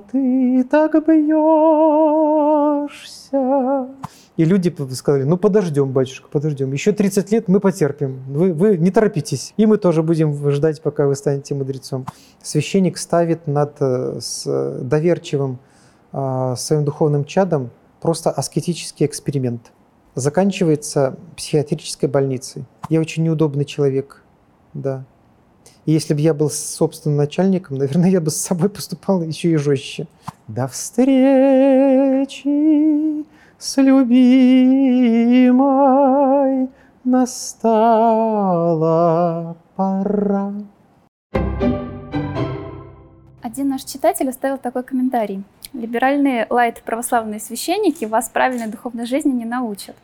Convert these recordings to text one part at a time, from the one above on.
ты так бьешься? И люди сказали, ну подождем, батюшка, подождем. Еще 30 лет мы потерпим. Вы, вы не торопитесь. И мы тоже будем ждать, пока вы станете мудрецом. Священник ставит над э, с доверчивым э, своим духовным чадом просто аскетический эксперимент. Заканчивается психиатрической больницей. Я очень неудобный человек, да. И если бы я был собственным начальником, наверное, я бы с собой поступал еще и жестче. До встречи! с любимой настала пора. Один наш читатель оставил такой комментарий. Либеральные лайт-православные священники вас правильной духовной жизни не научат.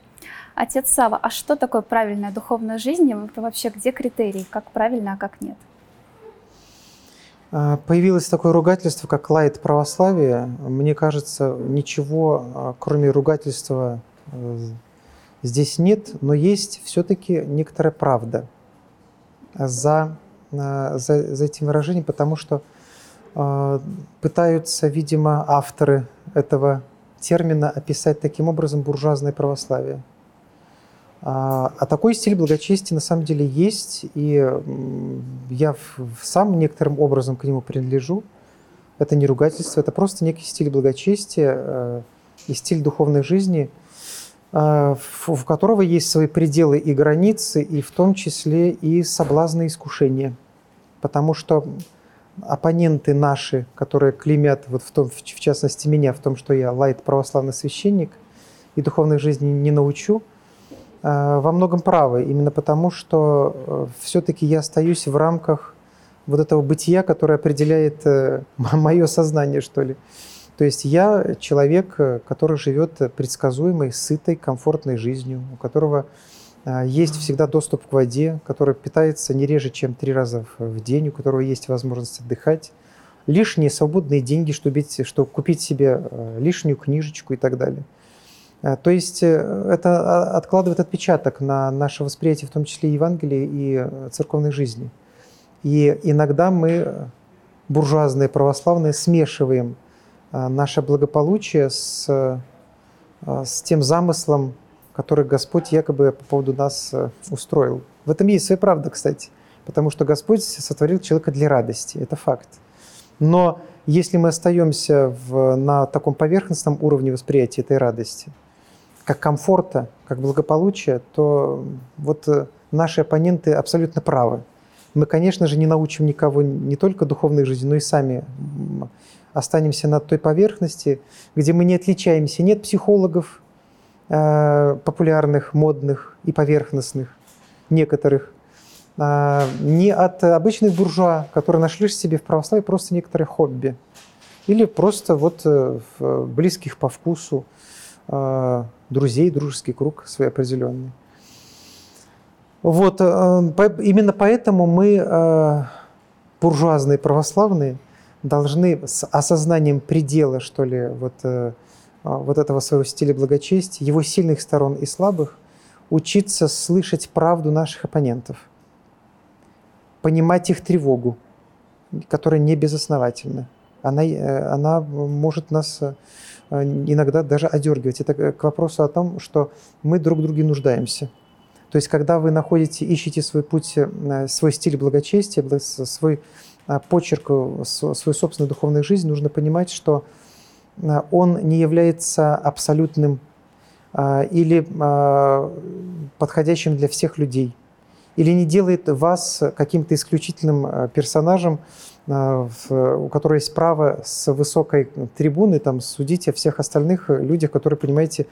Отец Сава, а что такое правильная духовная жизнь? Вообще, где критерии, как правильно, а как нет? А, появилось такое ругательство, как лайт православие. Мне кажется, ничего, а, кроме ругательства, э, здесь нет, но есть все-таки некоторая правда за, а, за, за этим выражением, потому что пытаются, видимо, авторы этого термина описать таким образом буржуазное православие. А, а такой стиль благочестия на самом деле есть, и я сам некоторым образом к нему принадлежу. Это не ругательство, это просто некий стиль благочестия э, и стиль духовной жизни, э, в которого есть свои пределы и границы, и в том числе и соблазны и искушения. Потому что оппоненты наши, которые клеймят, вот в, том, в частности меня, в том, что я лайт православный священник и духовной жизни не научу – Э, во многом правы, именно потому что э, все-таки я остаюсь в рамках вот этого бытия, которое определяет э, мое сознание, что ли. То есть я человек, который живет предсказуемой, сытой, комфортной жизнью, у которого есть всегда доступ к воде, который питается не реже, чем три раза в день, у которого есть возможность отдыхать, лишние свободные деньги, чтобы, чтобы купить себе лишнюю книжечку и так далее. Э, то есть э, это а, откладывает отпечаток на наше восприятие, в том числе Евангелия и э, церковной жизни. И иногда мы, буржуазные православные, смешиваем наше благополучие с, с тем замыслом, который Господь якобы по поводу нас устроил. В этом есть своя правда, кстати, потому что Господь сотворил человека для радости, это факт. Но если мы остаемся в, на таком поверхностном уровне восприятия этой радости – как комфорта, как благополучия, то вот э, наши оппоненты абсолютно правы. Мы, конечно же, не научим никого не только духовной жизни, но и сами останемся на той поверхности, где мы не отличаемся. Нет психологов э, популярных, модных и поверхностных, некоторых, э, не от обычных буржуа, которые нашли себе в православии просто некоторые хобби. Или просто вот э, близких по вкусу э, друзей, дружеский круг свой определенный. Вот, э, именно поэтому мы, э, буржуазные православные, должны с осознанием предела, что ли, вот, э, вот этого своего стиля благочестия, его сильных сторон и слабых, учиться слышать правду наших оппонентов, понимать их тревогу, которая не безосновательна. Она, она может нас Э, иногда даже одергивать. Это к вопросу о том, что мы друг друге нуждаемся. То есть, когда вы находите, ищете свой путь, э, свой стиль благочестия, свой э, почерк, свою собственную духовную жизнь, нужно понимать, что он не является абсолютным или подходящим для всех людей, или не делает вас каким-то исключительным персонажем, а, у которой есть право с высокой трибуны там, судить о всех остальных людях, которые, понимаете,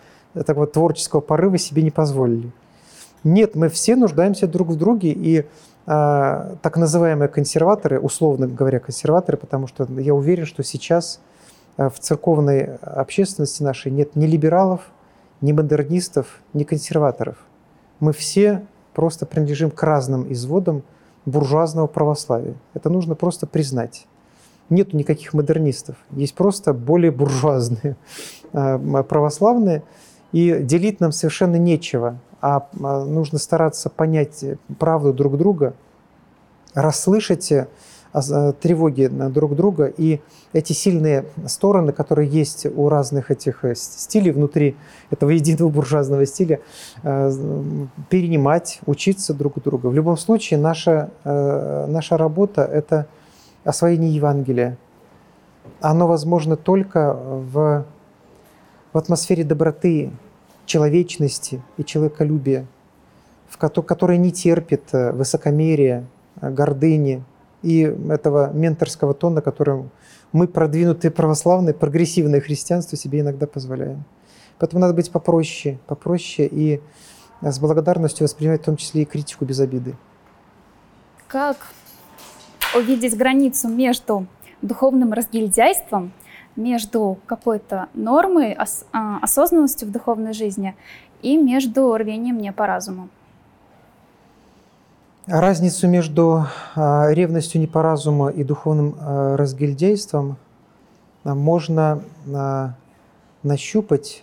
такого творческого порыва себе не позволили. Нет, мы все нуждаемся друг в друге, и э, так называемые консерваторы, условно говоря, консерваторы, потому что я уверен, что сейчас в церковной общественности нашей нет ни либералов, ни модернистов, ни консерваторов. Мы все просто принадлежим к разным изводам буржуазного православия. Это нужно просто признать. Нет никаких модернистов, есть просто более буржуазные э, православные, и делить нам совершенно нечего, а, а нужно стараться понять правду друг друга, расслышать тревоги друг друга. И эти сильные стороны, которые есть у разных этих э, стилей внутри этого единого буржуазного стиля, э, перенимать, учиться друг у друга. В любом случае, наша, э, наша работа – это освоение Евангелия. Оно возможно только в, в атмосфере доброты, человечности и человеколюбия, в которой не терпит высокомерия, гордыни и этого менторского тона, которым мы, продвинутые православные, прогрессивное христианство, себе иногда позволяем. Поэтому надо быть попроще, попроще и с благодарностью воспринимать в том числе и критику без обиды. Как увидеть границу между духовным разгильдяйством, между какой-то нормой, а, осознанностью в духовной жизни и между рвением не по разуму? Разницу между а, ревностью не по разуму и духовным а, разгильдейством а, можно нащупать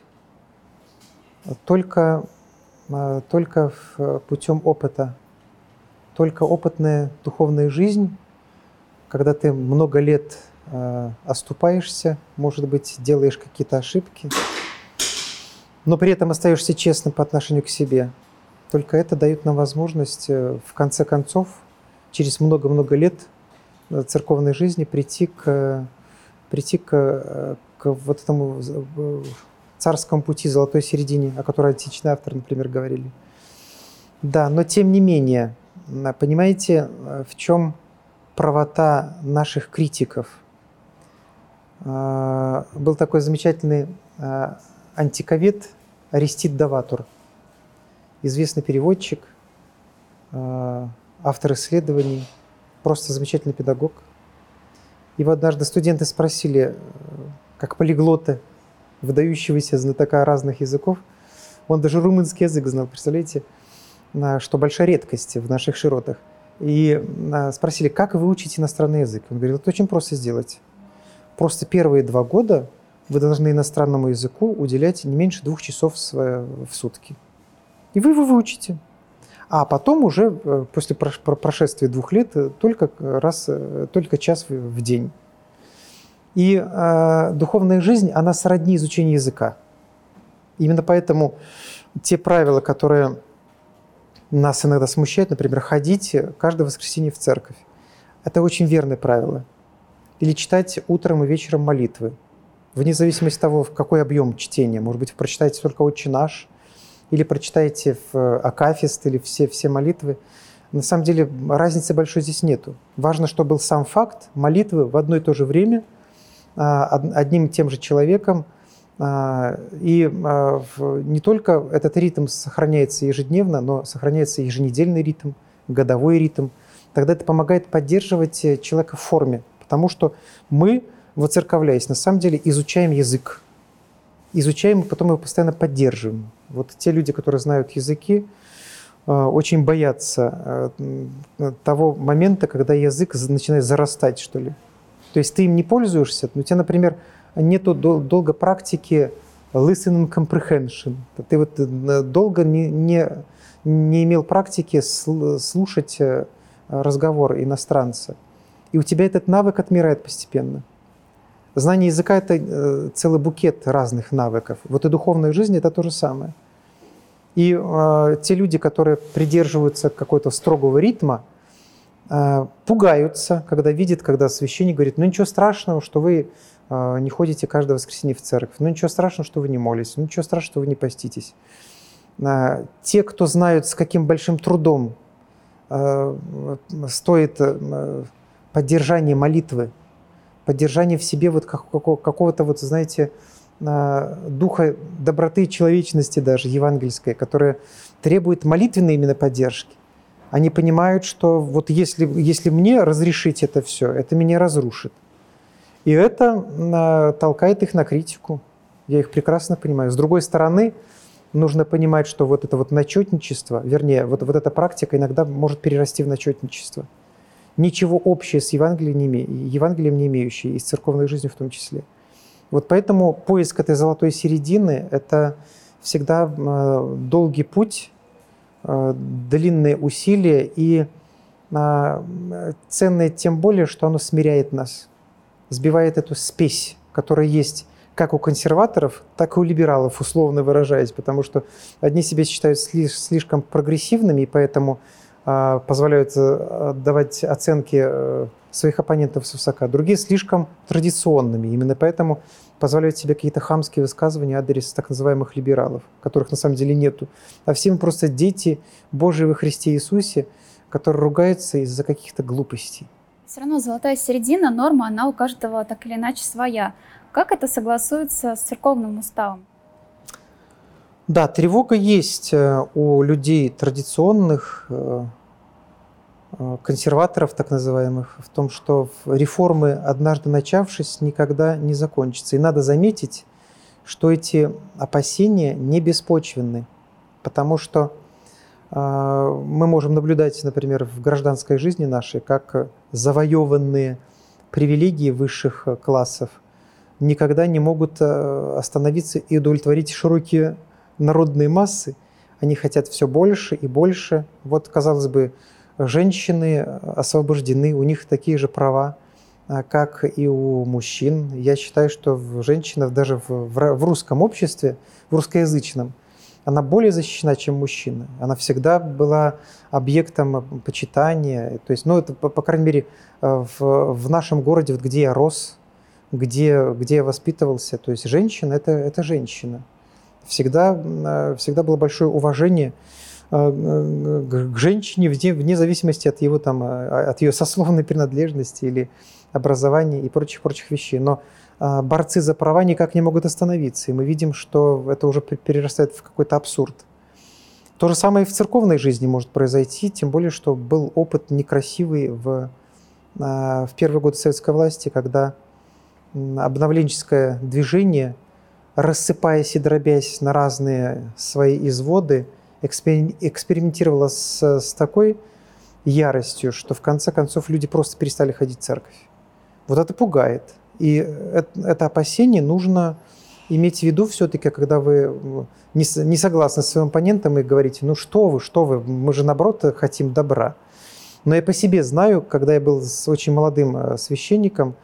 только, только путем опыта. Только опытная духовная жизнь, когда ты много лет оступаешься, может быть, делаешь какие-то ошибки, но при этом остаешься честным по отношению к себе – только это дает нам возможность, э, в конце концов, через много-много лет э, церковной жизни прийти к, прийти к, э, к вот этому царскому пути, золотой середине, о которой античные авторы, например, говорили. Да, но тем не менее, понимаете, в чем правота наших критиков? Был такой замечательный антиковед Аристид Даватур – известный переводчик, э, автор исследований, просто замечательный педагог. Его однажды студенты спросили, э, как полиглоты, выдающегося знатока разных языков, он даже румынский язык знал, представляете, что большая редкость в наших широтах. И спросили, как вы учите иностранный язык? Он говорит, это очень просто сделать. Просто первые два года вы должны иностранному языку уделять не меньше двух часов в сутки. И вы его выучите. А потом уже э, после прошествия двух лет э, только раз, э, только час в день. И э, духовная жизнь, она сродни изучению языка. Именно поэтому те правила, которые нас иногда смущают, например, ходить каждое воскресенье в церковь, это очень верное правило. Или читать утром и вечером молитвы. Вне зависимости от того, в какой объем чтения. Может быть, прочитаете только «Отче наш», или прочитаете в э, Акафист или все, все молитвы. На самом деле разницы большой здесь нету. Важно, чтобы был сам факт молитвы в одно и то же время а, одним и тем же человеком. А, и а, не только этот ритм сохраняется ежедневно, но сохраняется еженедельный ритм, годовой ритм. Тогда это помогает поддерживать э, человека в форме, потому что мы, воцерковляясь, на самом деле изучаем язык изучаем, потом его постоянно поддерживаем. Вот те люди, которые знают языки, э, очень боятся э, того момента, когда язык начинает зарастать, что ли. То есть ты им не пользуешься, но у тебя, например, нету долго практики listening comprehension. Ты вот э, долго не, не, не имел практики слушать разговор иностранца. И у тебя этот навык отмирает постепенно. Знание языка – это э, целый букет разных навыков. Вот и духовная жизнь – это то же самое. И э, те люди, которые придерживаются какого-то строгого ритма, э, пугаются, когда видят, когда священник говорит, ну ничего страшного, что вы э, не ходите каждое воскресенье в церковь, ну ничего страшного, что вы не молитесь, ну ничего страшного, что вы не поститесь. Э, те, кто знают, с каким большим трудом э, стоит э, поддержание молитвы, поддержание в себе вот какого-то вот, знаете, а, духа доброты и человечности даже евангельской, которая требует молитвенной именно поддержки. Они понимают, что вот если, если мне разрешить это все, это меня разрушит. И это а, толкает их на критику. Я их прекрасно понимаю. С другой стороны, нужно понимать, что вот это вот начетничество, вернее, вот, вот эта практика иногда может перерасти в начетничество – ничего общего с Евангелием не, име, Евангелием не имеющие, и с церковной жизнью в том числе. Вот поэтому поиск этой золотой середины – это всегда э, долгий путь, э, длинные усилия и а, ценное тем более, что оно смиряет нас, сбивает эту спесь, которая есть как у консерваторов, так и у либералов, условно выражаясь, потому что одни себя считают слишком прогрессивными, и поэтому позволяют э, давать оценки э, своих оппонентов с высока, другие слишком традиционными. Именно поэтому позволяют себе какие-то хамские высказывания адрес так называемых либералов, которых на самом деле нету. А все мы просто дети Божьи во Христе Иисусе, которые ругаются из-за каких-то глупостей. Все равно золотая середина, норма, она у каждого так или иначе своя. Как это согласуется с церковным уставом? Да, тревога есть э, у людей традиционных, э, э, консерваторов так называемых, в том, что реформы, однажды начавшись, никогда не закончатся. И надо заметить, что эти опасения не беспочвенны, потому что мы можем наблюдать, например, в гражданской жизни нашей, как завоеванные привилегии высших классов никогда не могут остановиться и удовлетворить широкие народные массы, они хотят все больше и больше. Вот, казалось бы, женщины освобождены, у них такие же права, а, как и у мужчин. Я считаю, что женщина даже в, в русском обществе, в русскоязычном, она более защищена, чем мужчина. Она всегда была объектом почитания. То есть, ну, это, по, по крайней мере, в, в нашем городе, вот где я рос, где, где я воспитывался, то есть женщина это, это женщина всегда, э, всегда было большое уважение э, к женщине вне, вне зависимости от, его, там, э, от ее сословной принадлежности или образования и прочих-прочих вещей. Но борцы за права никак не могут остановиться, и мы видим, что это уже перерастает в какой-то абсурд. То же самое и в церковной жизни может произойти, тем более, что был опыт некрасивый в, в первые годы советской власти, когда обновленческое движение – рассыпаясь и дробясь на разные свои изводы, экспериментировала с, с такой яростью, что в конце концов люди просто перестали ходить в церковь. Вот это пугает. И это, это опасение нужно иметь в виду все-таки, когда вы не, не согласны с своим оппонентом и говорите, ну что вы, что вы, мы же наоборот хотим добра. Но я по себе знаю, когда я был с очень молодым э, священником,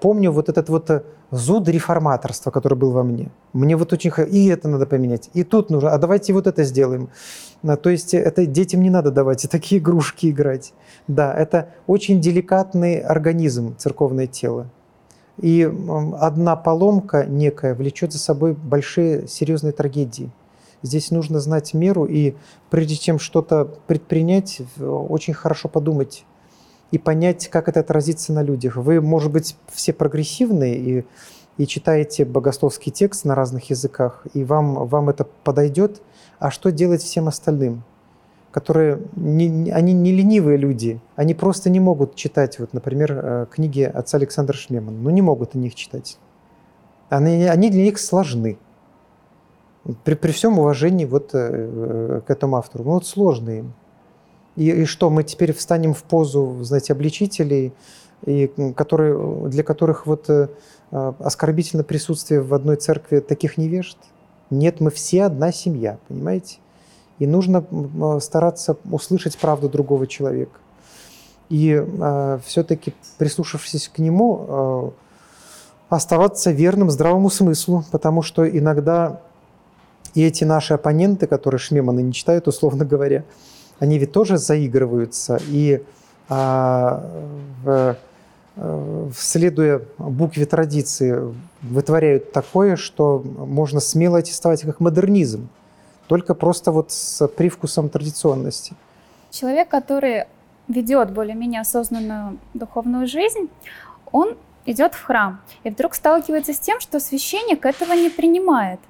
помню вот этот вот э, зуд реформаторства, который был во мне. Мне вот очень... И это надо поменять, и тут нужно, а давайте вот это сделаем. То есть это детям не надо давать и такие игрушки играть. Да, это очень деликатный организм, церковное тело. И одна поломка некая влечет за собой большие серьезные трагедии. Здесь нужно знать меру, и прежде чем что-то предпринять, очень хорошо подумать, и понять, как это отразится на людях. Вы, может быть, все прогрессивные и, и читаете богословский текст на разных языках, и вам, вам это подойдет, а что делать всем остальным? которые не, они не ленивые люди, они просто не могут читать, вот, например, э, книги отца Александра Шмемана. Ну, не могут они их читать. Они, они для них сложны. При, при всем уважении вот, э, к этому автору. Ну, вот сложные им. И, и что, мы теперь встанем в позу, знаете, обличителей, и, которые, для которых вот э, оскорбительно присутствие в одной церкви таких невежд? Нет, мы все одна семья, понимаете? И нужно стараться услышать правду другого человека. И э, все-таки, прислушавшись к нему, э, оставаться верным здравому смыслу, потому что иногда и эти наши оппоненты, которые Шмеманы не читают, условно говоря, они ведь тоже заигрываются. И а, в, э, следуя букве традиции, вытворяют такое, что можно смело аттестовать как модернизм, только просто вот с привкусом традиционности. Человек, который ведет более-менее осознанную духовную жизнь, он идет в храм и вдруг сталкивается с тем, что священник этого не принимает.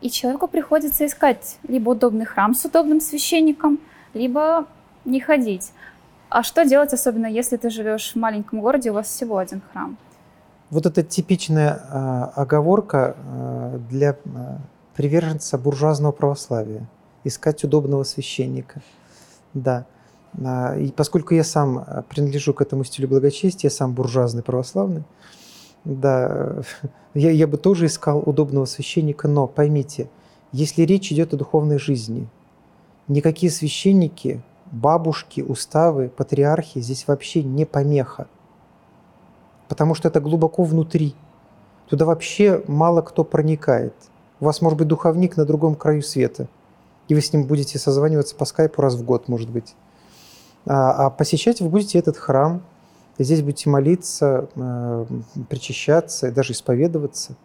И человеку приходится искать либо удобный храм с удобным священником, либо не ходить. А что делать, особенно если ты живешь в маленьком городе, у вас всего один храм? Вот это типичная э, оговорка э, для э, приверженца буржуазного православия. Искать удобного священника. Да. И поскольку я сам принадлежу к этому стилю благочестия, я сам буржуазный православный, да, я, я бы тоже искал удобного священника, но поймите, если речь идет о духовной жизни – никакие священники бабушки, уставы, патриархи здесь вообще не помеха. Потому что это глубоко внутри. Туда вообще мало кто проникает. У вас может быть духовник на другом краю света. И вы с ним будете созваниваться по скайпу раз в год, может быть. А, а посещать вы будете этот храм. И здесь будете молиться, э, причащаться, даже исповедоваться.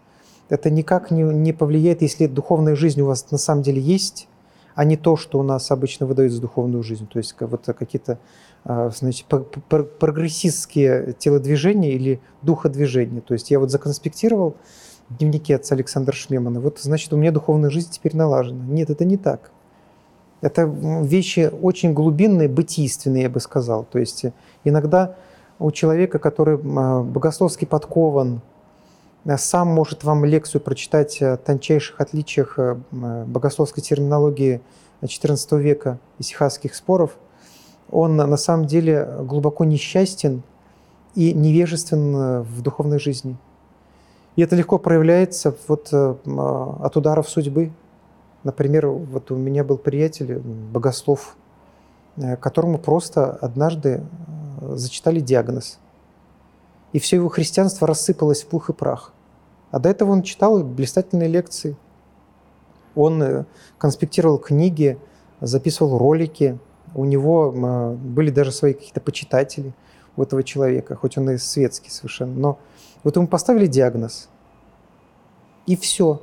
Это никак не, не повлияет, если духовная жизнь у вас на самом деле есть, а не то, что у нас обычно выдают за духовную жизнь. То есть вот какие-то а, значит, прогрессистские телодвижения или духодвижения. То есть я вот законспектировал дневники отца Александра Шмемана, вот значит у меня духовная жизнь теперь налажена. Нет, это не так. Это вещи очень глубинные, бытийственные, я бы сказал. То есть иногда у человека, который а, богословски подкован, Э, сам может вам лекцию прочитать о тончайших отличиях э, э, богословской терминологии XIV века и сихасских споров, он на самом деле глубоко несчастен и невежествен в духовной жизни. И это легко проявляется вот от ударов судьбы. Например, вот у меня был приятель, богослов, которому просто однажды зачитали диагноз. И все его христианство рассыпалось в пух и прах. А до этого он читал блистательные лекции. Он э, конспектировал книги, записывал ролики. У него э, были даже свои какие-то почитатели у этого человека, хоть он и светский совершенно. Но вот ему поставили диагноз. И все.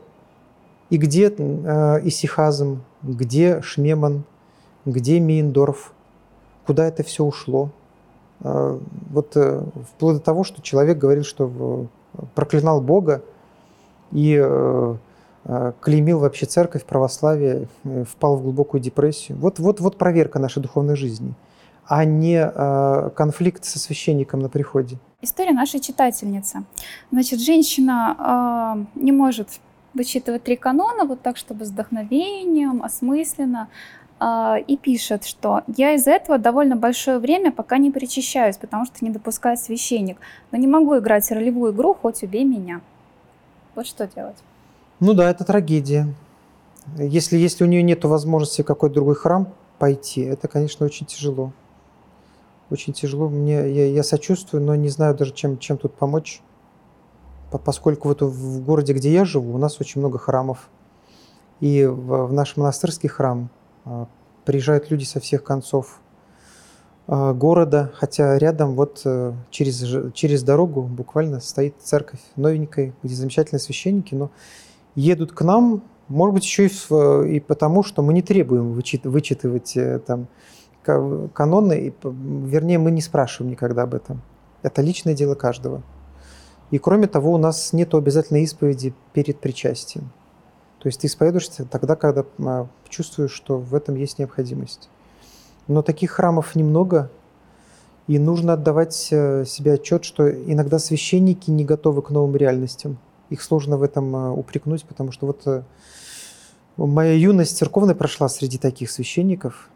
И где э, Исихазм, где Шмеман, где Мейндорф, куда это все ушло. Э, вот э, вплоть до того, что человек говорил, что проклинал Бога, и э, э, клеймил вообще церковь, православие, впал в глубокую депрессию. Вот, вот, вот проверка нашей духовной жизни, а не конфликт со священником на приходе. История нашей читательницы. Значит, женщина э, не может вычитывать три канона вот так, чтобы с вдохновением, осмысленно, и пишет, что я из-за этого довольно большое время пока не причащаюсь, потому что не допускает священник, но не могу играть ролевую игру, хоть убей меня. Вот что делать? Ну да, это трагедия. Если, если у нее нет возможности в какой-то другой храм пойти, это, конечно, очень тяжело. Очень тяжело. Мне, я, я сочувствую, но не знаю даже, чем, чем тут помочь. Поскольку вот в городе, где я живу, у нас очень много храмов. И в, в наш монастырский храм а, приезжают люди со всех концов а, города, хотя рядом вот э, через, через дорогу буквально стоит церковь новенькая, где замечательные священники, но едут к нам, может быть, еще и, и потому, что мы не требуем вычит, вычитывать э, там каноны, и, вернее, мы не спрашиваем никогда об этом. Это личное дело каждого. И кроме того, у нас нет обязательной исповеди перед причастием. То есть ты исповедуешься тогда, когда а, чувствуешь, что в этом есть необходимость. Но таких храмов немного, и нужно отдавать э, себе отчет, что иногда священники не готовы к новым реальностям. Их сложно в этом э, упрекнуть, потому что вот э, моя юность церковная прошла среди таких священников.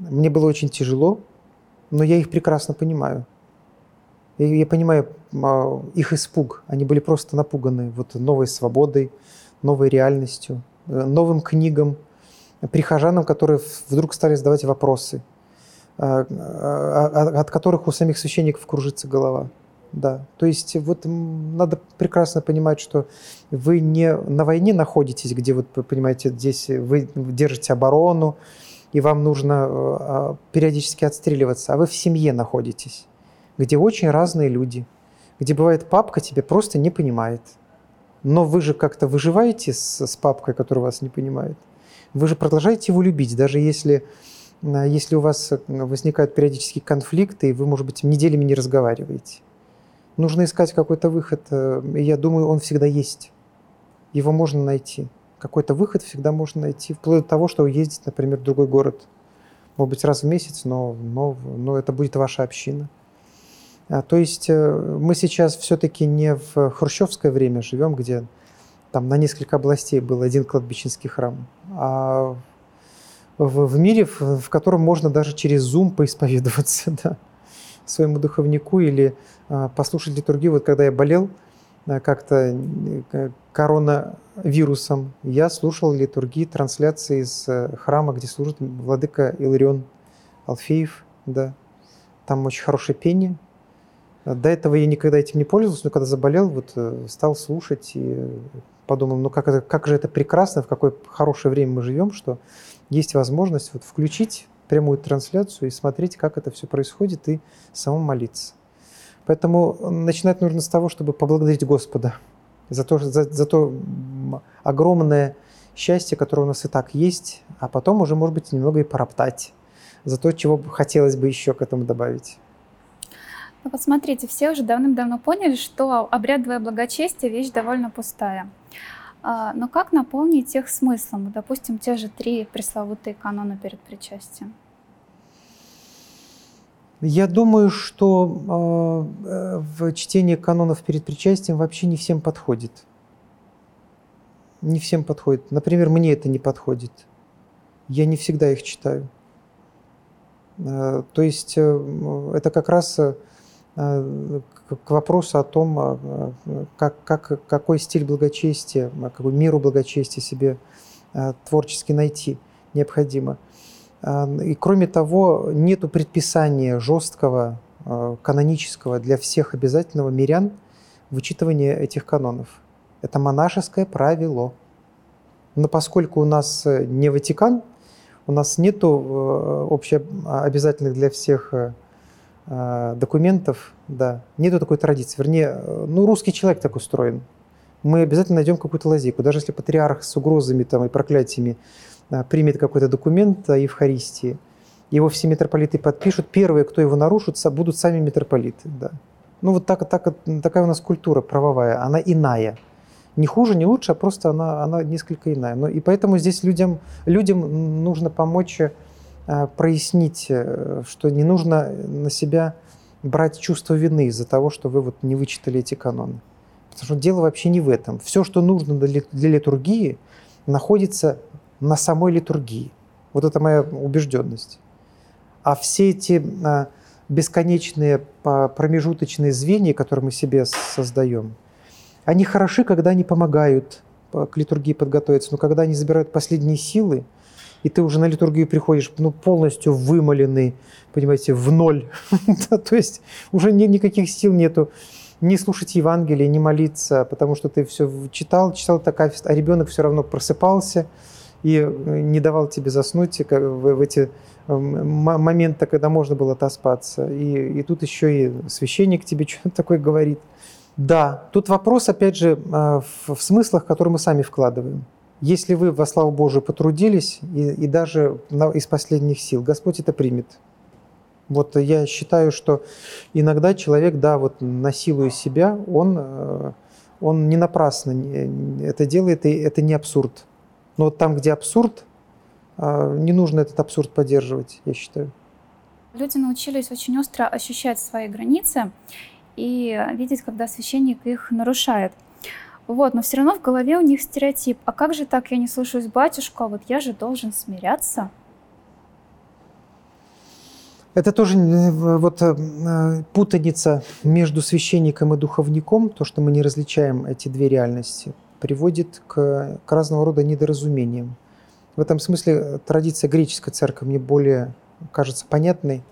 Мне было очень тяжело, но я их прекрасно понимаю. Я понимаю а, их испуг. Они были просто напуганы вот новой свободой, новой реальностью, новым книгам – прихожанам, которые вдруг стали задавать вопросы, а, а, от которых у самих священников кружится голова. Да, то есть вот надо прекрасно понимать, что вы не на войне находитесь, где вот, понимаете, здесь вы держите оборону, и вам нужно а, периодически отстреливаться, а вы в семье находитесь, где очень разные люди, где бывает папка тебя просто не понимает. Но вы же как-то выживаете с, с папкой, которая вас не понимает вы же продолжаете его любить, даже если, э, если у вас э, возникают периодические конфликты, и вы, может быть, неделями не разговариваете. Нужно искать какой-то выход, э, я думаю, он всегда есть. Его можно найти. Какой-то выход всегда можно найти, вплоть до того, что ездить, например, в другой город. Может быть, раз в месяц, но, но, но это будет ваша община. А, то есть мы сейчас все-таки не в хрущевское время живем, где там на несколько областей был один кладбищенский храм, а в, в мире, в, в котором можно даже через Zoom поисповедоваться да, своему духовнику или а, послушать литургию. Вот когда я болел а, как-то э, коронавирусом, я слушал литургии, трансляции из а, храма, где служит владыка Иларион Алфеев, да. Там очень хорошее пение. До этого я никогда этим не пользовался, но когда заболел, вот э, стал слушать и подумал, ну как, это, как же это прекрасно, в какое хорошее время мы живем, что есть возможность вот включить прямую трансляцию и смотреть, как это все происходит, и самому молиться. Поэтому начинать нужно с того, чтобы поблагодарить Господа за то, за, за то огромное счастье, которое у нас и так есть, а потом уже, может быть, немного и пороптать за то, чего хотелось бы еще к этому добавить. Ну вот смотрите, все уже давным-давно поняли, что обрядовое благочестие – вещь довольно пустая. А, но как наполнить их смыслом? Допустим, те же три пресловутые канона перед причастием. Я думаю, что э, в чтении канонов перед причастием вообще не всем подходит. Не всем подходит. Например, мне это не подходит. Я не всегда их читаю. Э, то есть э, это как раз э, к вопросу о том, как, как, какой стиль благочестия, какую миру благочестия себе творчески найти необходимо. И кроме того, нету предписания жесткого, канонического для всех обязательного мирян вычитывания этих канонов. Это монашеское правило. Но поскольку у нас не Ватикан, у нас нету э, общеобязательных для всех э, э, документов, да, нету такой традиции. Вернее, ну, русский человек так устроен. Мы обязательно найдем какую-то лазейку. Даже если патриарх с угрозами там, и проклятиями примет какой-то документ о Евхаристии, его все митрополиты подпишут, первые, кто его нарушит, будут сами митрополиты. Да. Ну вот так, так, такая у нас культура правовая, она иная не хуже, не лучше, а просто она, она несколько иная. Но, и поэтому здесь людям, людям нужно помочь э, прояснить, э, что не нужно на себя брать чувство вины из-за того, что вы вот не вычитали эти каноны. Потому что дело вообще не в этом. Все, что нужно для, для литургии, находится на самой литургии. Вот это моя убежденность. А все эти а, бесконечные промежуточные звенья, которые мы себе создаем – они хороши, когда они помогают к литургии подготовиться, но когда они забирают последние силы, и ты уже на литургию приходишь ну, полностью вымоленный, понимаете, в ноль. То есть уже ни, никаких сил нету не слушать Евангелие, не молиться, потому что ты все читал, читал такая, а ребенок все равно просыпался и э, не давал тебе заснуть в эти эм, моменты, когда можно было отоспаться. И, и тут еще и священник тебе что-то такое говорит – да, тут вопрос, опять же, а, в смыслах, которые мы сами вкладываем. Если вы во славу Божию потрудились, и, и даже из последних сил, Господь это примет. Вот я считаю, что иногда человек, да, вот насилуя себя, он, э, он не напрасно это делает, и это не абсурд. Но вот там, где абсурд, а, не нужно этот абсурд поддерживать, я считаю. Люди научились очень остро ощущать свои границы и видеть, когда священник их нарушает. Вот, но все равно в голове у них стереотип. А как же так, я не слушаюсь батюшку, а вот я же должен смиряться? Это тоже э, вот э, путаница между священником и духовником, то, что мы не различаем эти две реальности, приводит к, к разного рода недоразумениям. В этом смысле э, традиция греческой церкви мне более кажется понятной,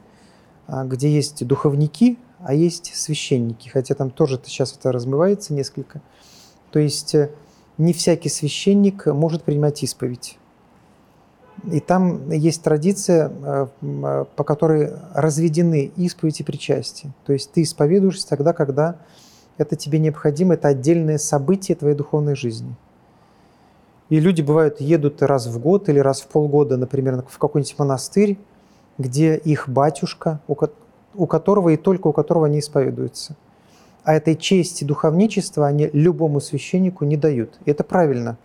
а, где есть духовники, а есть священники, хотя там тоже сейчас это размывается несколько. То есть э, не всякий священник может принимать исповедь. И там есть традиция, э, э, по которой разведены исповедь и причастие. То есть ты исповедуешься тогда, когда это тебе необходимо, это отдельное событие твоей духовной жизни. И люди, бывают, едут раз в год или раз в полгода, например, в какой-нибудь монастырь, где их батюшка, у которого и только у которого они исповедуются. А этой чести духовничества они любому священнику не дают. И это правильно.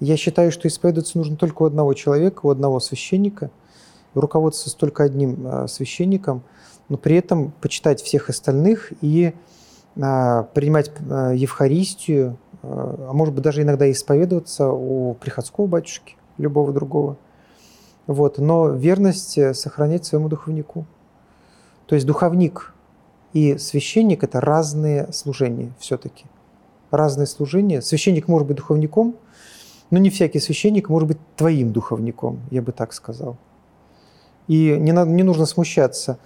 Я считаю, что исповедоваться нужно только у одного человека, у одного священника, руководствоваться только одним а, священником, но при этом почитать всех остальных и а, принимать а, Евхаристию, а может быть даже иногда исповедоваться у приходского батюшки, любого другого. Вот. Но верность э, сохранять своему духовнику. То есть духовник и священник – это разные служения все-таки. Разные служения. Священник может быть духовником, но не всякий священник может быть твоим духовником, я бы так сказал. И не, надо, не нужно смущаться,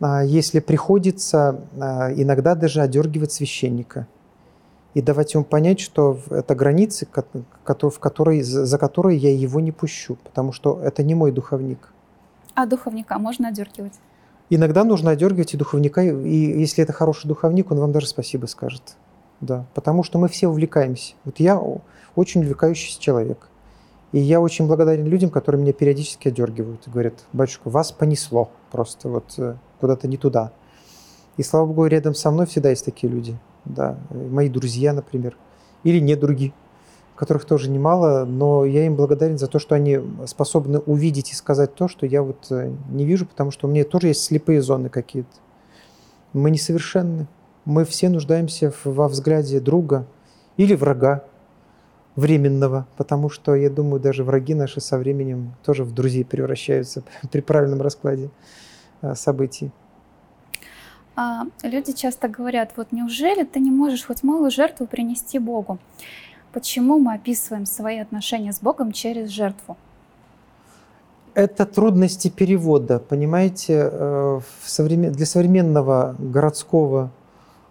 а, если приходится а, иногда даже одергивать священника и давать ему понять, что это границы, в которой, за которые я его не пущу, потому что это не мой духовник. А духовника можно одергивать? Иногда нужно одергивать и духовника, и если это хороший духовник, он вам даже спасибо скажет. Да, потому что мы все увлекаемся. Вот я очень увлекающийся человек. И я очень благодарен людям, которые меня периодически одергивают и говорят, батюшка, вас понесло просто вот э, куда-то не туда. И слава богу, рядом со мной всегда есть такие люди. Да, мои друзья, например, или не другие, которых тоже немало, но я им благодарен за то, что они способны увидеть и сказать то, что я вот э, не вижу, потому что у меня тоже есть слепые зоны какие-то. Мы несовершенны. Мы все нуждаемся во взгляде друга или врага, временного, потому что, я думаю, даже враги наши со временем тоже в друзей превращаются при правильном раскладе э, событий. А, люди часто говорят, вот неужели ты не можешь хоть малую жертву принести Богу? Почему мы описываем свои отношения с Богом через жертву? Это трудности перевода, понимаете, э, для современного городского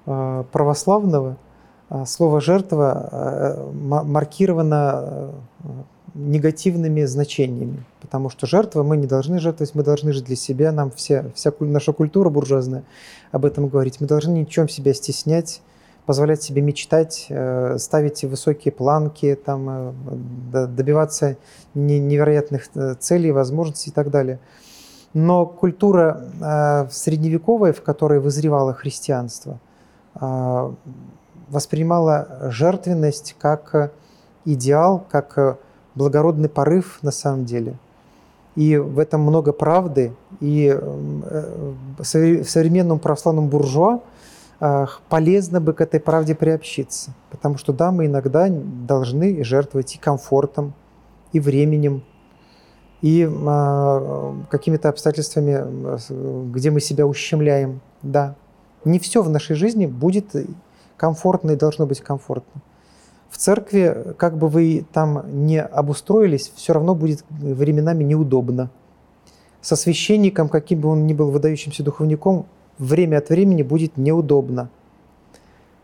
э, православного – а, слово «жертва» э, маркировано э, негативными значениями, потому что жертва, мы не должны жертвовать, мы должны жить для себя, нам вся, вся наша культура буржуазная об этом говорить, мы должны ничем себя стеснять, позволять себе мечтать, э, ставить высокие планки, там, добиваться невероятных целей, возможностей и так далее. Но культура средневековая, в которой вызревало христианство, воспринимала жертвенность как идеал, как благородный порыв на самом деле. И в этом много правды. И э, в современном православном буржуа э, полезно бы к этой правде приобщиться. Потому что да, мы иногда должны жертвовать и комфортом, и временем, и э, какими-то обстоятельствами, где мы себя ущемляем. Да, не все в нашей жизни будет комфортно и должно быть комфортно. В церкви, как бы вы там не обустроились, все равно будет временами неудобно. Со священником, каким бы он ни был выдающимся духовником, время от времени будет неудобно.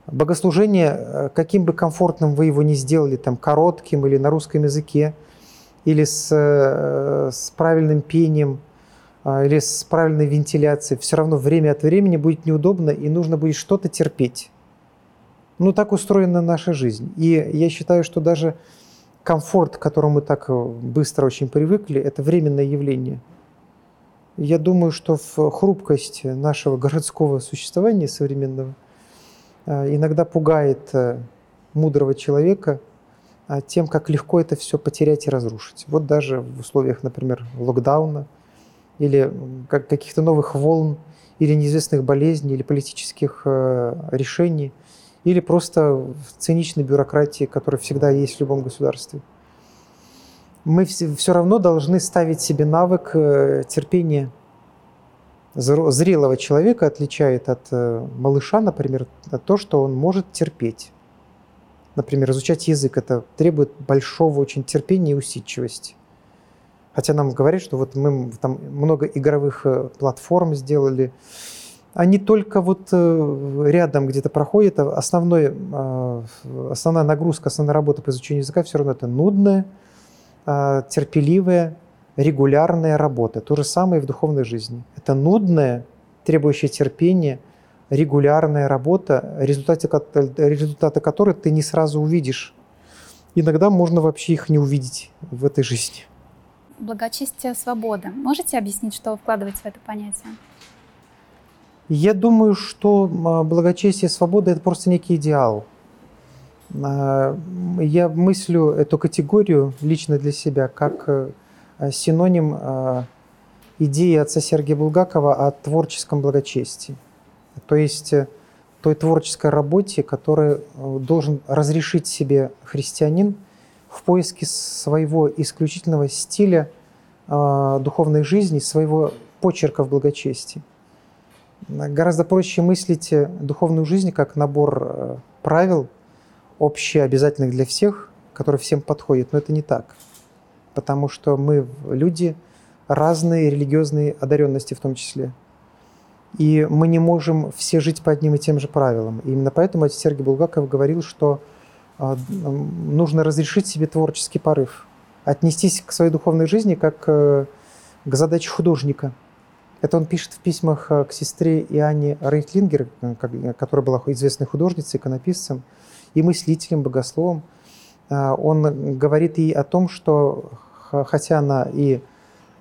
Богослужение, э, каким бы комфортным вы его ни сделали, там, коротким или на русском языке, или с, э, с правильным пением, а, или с правильной вентиляцией, все равно время от времени будет неудобно, и нужно будет что-то терпеть. Ну, так устроена наша жизнь. И я считаю, что даже комфорт, к которому мы так э, быстро очень привыкли, это временное явление. Я думаю, что в хрупкость нашего городского существования современного э, иногда пугает э, мудрого человека тем, как легко это все потерять и разрушить. Вот даже в условиях, например, локдауна или каких-то новых волн, или неизвестных болезней, или политических решений – или просто в циничной бюрократии, которая всегда есть в любом государстве. Мы все равно должны ставить себе навык э, терпения. Зрелого человека отличает от э, малыша, например, то, что он может терпеть. Например, изучать язык – это требует большого очень терпения и усидчивости. Хотя нам говорят, что вот мы там много игровых э, платформ сделали, они только вот рядом где-то проходят. А основной, основная нагрузка, основная работа по изучению языка все равно это нудная, терпеливая, регулярная работа. То же самое и в духовной жизни. Это нудная, требующая терпения, регулярная работа, результаты, результаты которой ты не сразу увидишь. Иногда можно вообще их не увидеть в этой жизни. Благочестие свободы. Можете объяснить, что вы вкладываете в это понятие? Я думаю, что благочестие и свобода – это просто некий идеал. А, я мыслю эту категорию лично для себя как э, синоним а, идеи отца Сергея Булгакова о творческом благочестии. То есть э, той творческой работе, которую э, должен разрешить себе христианин в поиске своего исключительного стиля духовной жизни, своего почерка в благочестии. Гораздо проще мыслить духовную жизнь как набор правил, общеобязательных для всех, которые всем подходят. Но это не так. Потому что мы люди разные религиозные одаренности в том числе. И мы не можем все жить по одним и тем же правилам. И именно поэтому Сергей Булгаков говорил, что а, нужно разрешить себе творческий порыв, отнестись к своей духовной жизни как э, к задаче художника. Это он пишет в письмах э, к сестре Иоанне Рейтлингер, э, которая была известной художницей, иконописцем и мыслителем, богословом. Он говорит ей о том, что хотя она и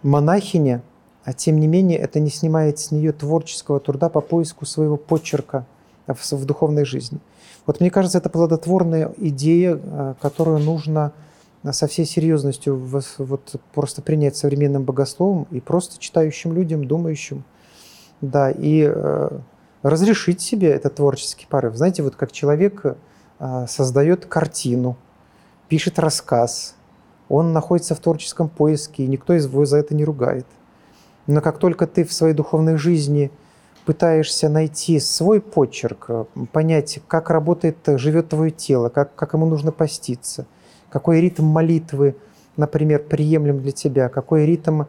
монахиня, а тем не менее это не снимает с нее творческого труда по поиску своего почерка в, в духовной жизни. Вот мне кажется, это плодотворная идея, э, которую нужно со всей серьезностью вот просто принять современным богословом и просто читающим людям, думающим. Да, и э, разрешить себе этот творческий порыв. Знаете, вот как человек создает картину, пишет рассказ, он находится в творческом поиске, и никто его за это не ругает. Но как только ты в своей духовной жизни пытаешься найти свой почерк, понять, как работает, живет твое тело, как, как ему нужно поститься, какой ритм молитвы, например, приемлем для тебя, какой ритм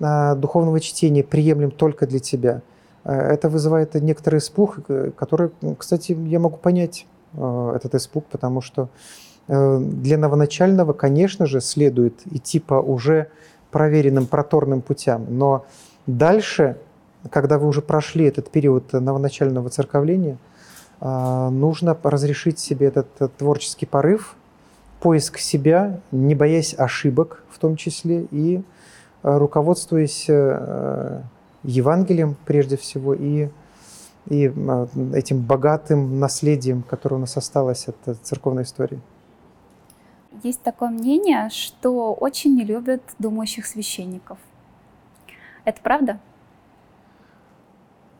а, духовного чтения приемлем только для тебя. А, это вызывает некоторый испуг, который, кстати, я могу понять а, этот испуг, потому что э, для новоначального, конечно же, следует идти по уже проверенным проторным путям. Но дальше, когда вы уже прошли этот период новоначального церковления, а, нужно разрешить себе этот, творческий порыв, поиск себя, не боясь ошибок в том числе, и руководствуясь э, Евангелием прежде всего и, и а, этим богатым наследием, которое у нас осталось от церковной истории. Есть такое мнение, что очень не любят думающих священников. Это правда?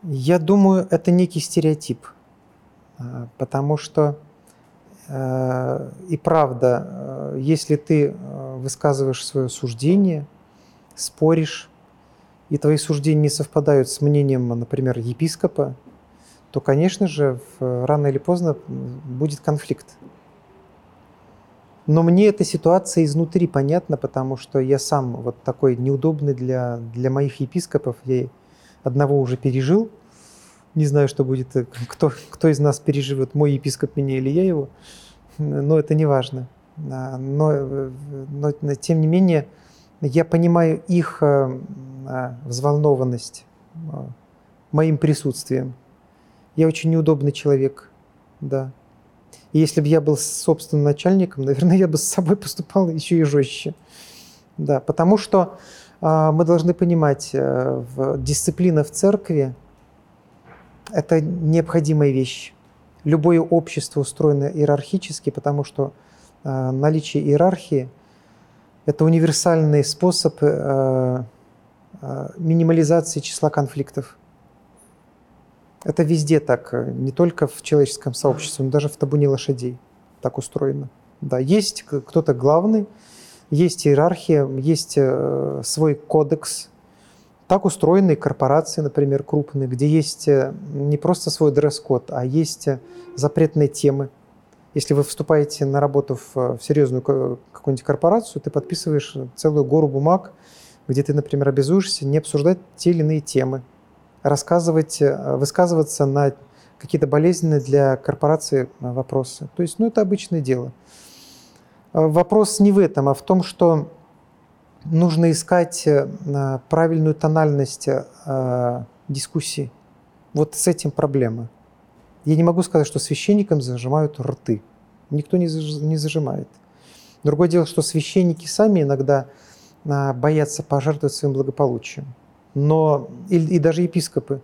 Я думаю, это некий стереотип, а, потому что э, и правда, э, если ты э, высказываешь свое суждение, споришь, и твои суждения не совпадают с мнением, например, епископа, то, конечно же, рано или поздно будет конфликт. Но мне эта ситуация изнутри понятна, потому что я сам вот такой неудобный для, для моих епископов. Я одного уже пережил. Не знаю, что будет, э, кто, кто из нас переживет, мой епископ меня или я его. Но это не важно. А, но, э, но, но тем не менее, я понимаю их э, взволнованность моим присутствием. Я очень неудобный человек, да. И если бы я был собственным начальником, наверное, я бы с собой поступал еще и жестче. Да, потому что э, мы должны понимать, э, в, дисциплина в церкви – это необходимая вещь. Любое общество устроено иерархически, потому что э, наличие иерархии – это универсальный способ э, э, минимализации числа конфликтов. Это везде так, э, не только в человеческом сообществе, но даже в табуне лошадей так устроено. Да, есть кто-то главный, есть иерархия, есть э, свой кодекс. Так устроены корпорации, например, крупные, где есть э, не просто свой дресс-код, а есть запретные темы. Если вы вступаете на работу в, серьезную какую-нибудь корпорацию, ты подписываешь целую гору бумаг, где ты, например, обязуешься не обсуждать те или иные темы рассказывать, э, высказываться на какие-то болезненные для корпорации э, вопросы. То есть, ну, это обычное дело. Э, вопрос не в этом, а в том, что нужно искать правильную тональность дискуссии. Вот с этим проблема. Я не могу сказать, что священникам зажимают рты. Никто не зажимает. Другое дело, что священники сами иногда боятся пожертвовать своим благополучием но и, и даже епископы.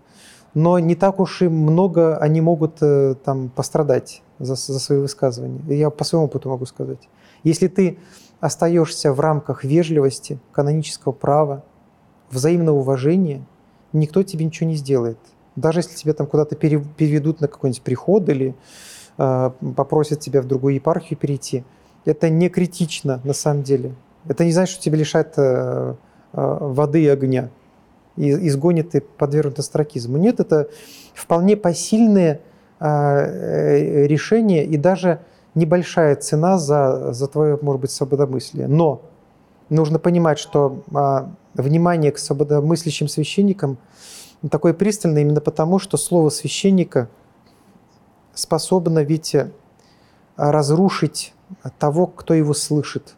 Но не так уж и много они могут э, там пострадать за, за свои высказывания. Я по своему опыту могу сказать. Если ты остаешься в рамках вежливости, канонического права, взаимного уважения, никто тебе ничего не сделает. Даже если тебя там куда-то переведут на какой-нибудь приход или э, попросят тебя в другую епархию перейти, это не критично на самом деле. Это не значит, что тебя лишают э, э, воды и огня изгонит и подвергнут астракизму. Нет, это вполне посильные а, э, решения и даже небольшая цена за, за твое, может быть, свободомыслие. Но нужно понимать, что а, внимание к свободомыслящим священникам такое пристальное именно потому, что слово священника способно ведь разрушить того, кто его слышит.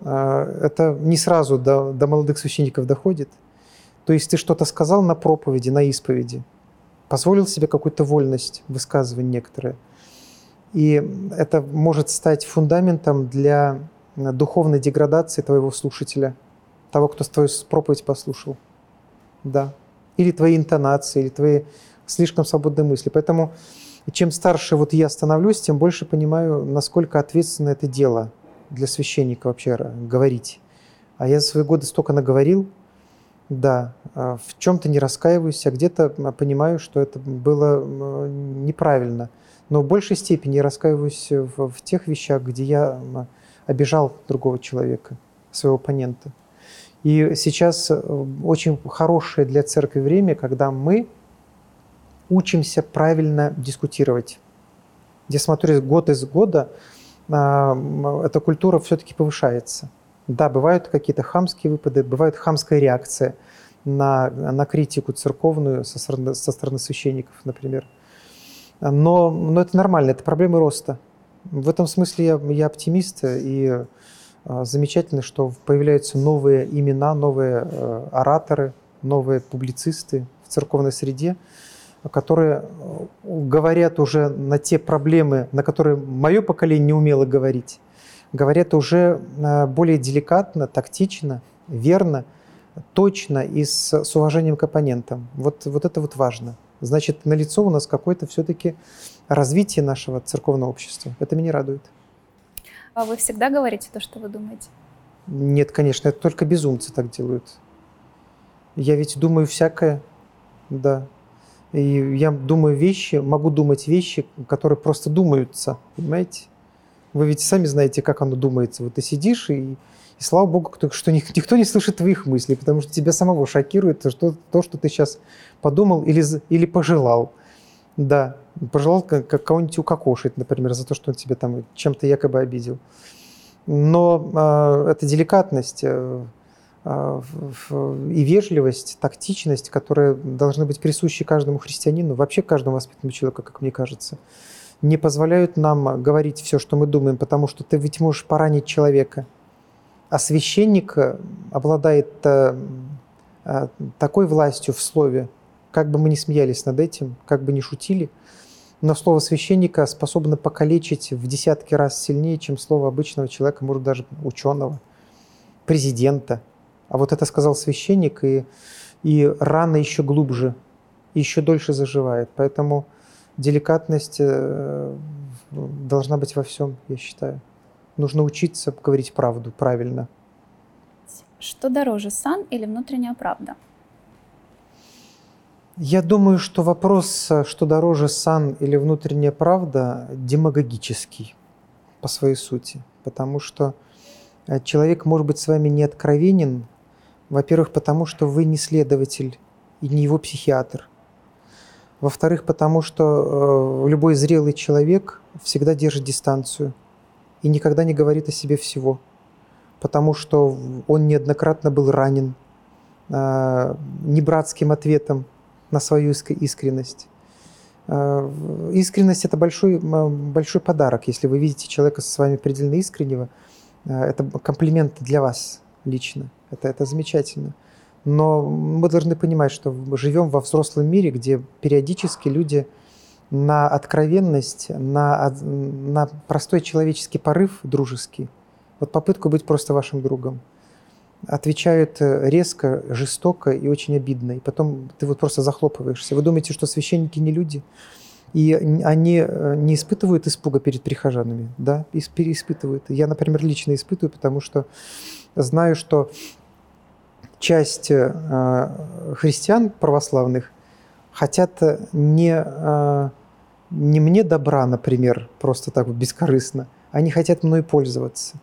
А, это не сразу до, до молодых священников доходит. То есть ты что-то сказал на проповеди, на исповеди, позволил себе какую-то вольность высказывания некоторые. И это может стать фундаментом для духовной деградации твоего слушателя, того, кто твою проповедь послушал. Да. Или твои интонации, или твои слишком свободные мысли. Поэтому чем старше вот я становлюсь, тем больше понимаю, насколько ответственно это дело для священника вообще говорить. А я за свои годы столько наговорил, да, а, в чем-то не раскаиваюсь, а где-то понимаю, что это было неправильно. Но в большей степени раскаиваюсь в, в тех вещах, где я обижал другого человека, своего оппонента. И сейчас э, очень хорошее для церкви время, когда мы учимся правильно дискутировать. Я смотрю, год из года а, эта культура все-таки повышается. Да, бывают какие-то хамские выпады, бывает хамская реакция на, на критику церковную со стороны, со стороны священников, например. Но, но это нормально, это проблемы роста. В этом смысле я, я оптимист, и э, замечательно, что появляются новые имена, новые э, ораторы, новые публицисты в церковной среде, которые э, говорят уже на те проблемы, на которые мое поколение не умело говорить, говорят уже э, более деликатно, тактично, верно, точно и с, с уважением к оппонентам. Вот, вот это вот важно. Значит, на лицо у нас какое-то все-таки развитие нашего церковного общества. Это меня радует. А вы всегда говорите то, что вы думаете? Нет, конечно, это только безумцы так делают. Я ведь думаю всякое, да. И я думаю вещи, могу думать вещи, которые просто думаются, понимаете? Вы ведь сами знаете, как оно думается. Вот ты сидишь, и, и слава богу, что никто не слышит твоих мыслей, потому что тебя самого шокирует то, что, то, что ты сейчас подумал или, или пожелал. Да, пожелал как кого-нибудь укокошить, например, за то, что он тебя там чем-то якобы обидел. Но э, эта деликатность, э, а, и вежливость, тактичность, которые должны быть присущи каждому христианину, вообще каждому воспитанному человеку, как мне кажется, не позволяют нам говорить все, что мы думаем, потому что ты ведь можешь поранить человека. А священник обладает э, э, такой властью в слове, как бы мы ни смеялись над этим, как бы ни шутили, но слово священника способно покалечить в десятки раз сильнее, чем слово обычного человека, может даже ученого, президента – а вот это сказал священник, и, и рана еще глубже, еще дольше заживает. Поэтому деликатность э, должна быть во всем, я считаю. Нужно учиться говорить правду правильно. Что дороже, сан или внутренняя правда? Я думаю, что вопрос, что дороже сан или внутренняя правда, демагогический по своей сути. Потому что э, человек может быть с вами не откровенен, во-первых, потому что вы не следователь и не его психиатр. Во-вторых, потому что э, любой зрелый человек всегда держит дистанцию и никогда не говорит о себе всего, потому что он неоднократно был ранен э, небратским ответом на свою искренность. Э, искренность – это большой, большой подарок. Если вы видите человека со вами предельно искреннего, это комплимент для вас лично. Это, это замечательно. Но мы должны понимать, что живем во взрослом мире, где периодически люди на откровенность, на, на простой человеческий порыв дружеский, вот попытку быть просто вашим другом, отвечают э, резко, жестоко и очень обидно. И потом ты вот просто захлопываешься. Вы думаете, что священники не люди? И они э, не испытывают испуга перед прихожанами, да, испытывают. Я, например, лично испытываю, потому что знаю, что часть э, христиан православных хотят не, э, не мне добра, например, просто так бескорыстно, они хотят мной пользоваться.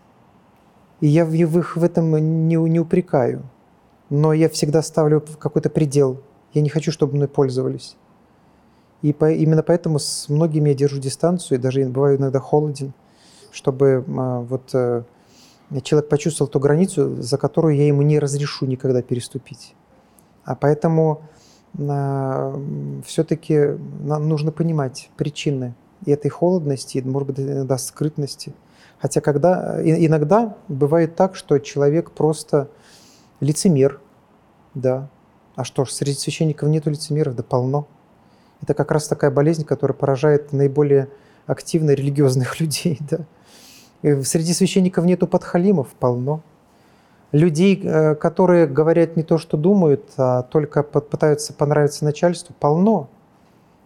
И я в их в этом не, не упрекаю. Но я всегда ставлю какой-то предел. Я не хочу, чтобы мной пользовались. И по, именно поэтому с многими я держу дистанцию, и даже бываю иногда холоден, чтобы вот человек почувствовал ту границу, за которую я ему не разрешу никогда переступить. А поэтому э, все-таки нам нужно понимать причины и этой холодности, и, может быть, иногда скрытности. Хотя когда, иногда бывает так, что человек просто лицемер, да. А что ж, среди священников нету лицемеров, да полно. Это как раз такая болезнь, которая поражает наиболее активно религиозных людей, да. И среди священников нету подхалимов, полно. Людей, э, которые говорят не то, что думают, а только пытаются понравиться начальству, полно.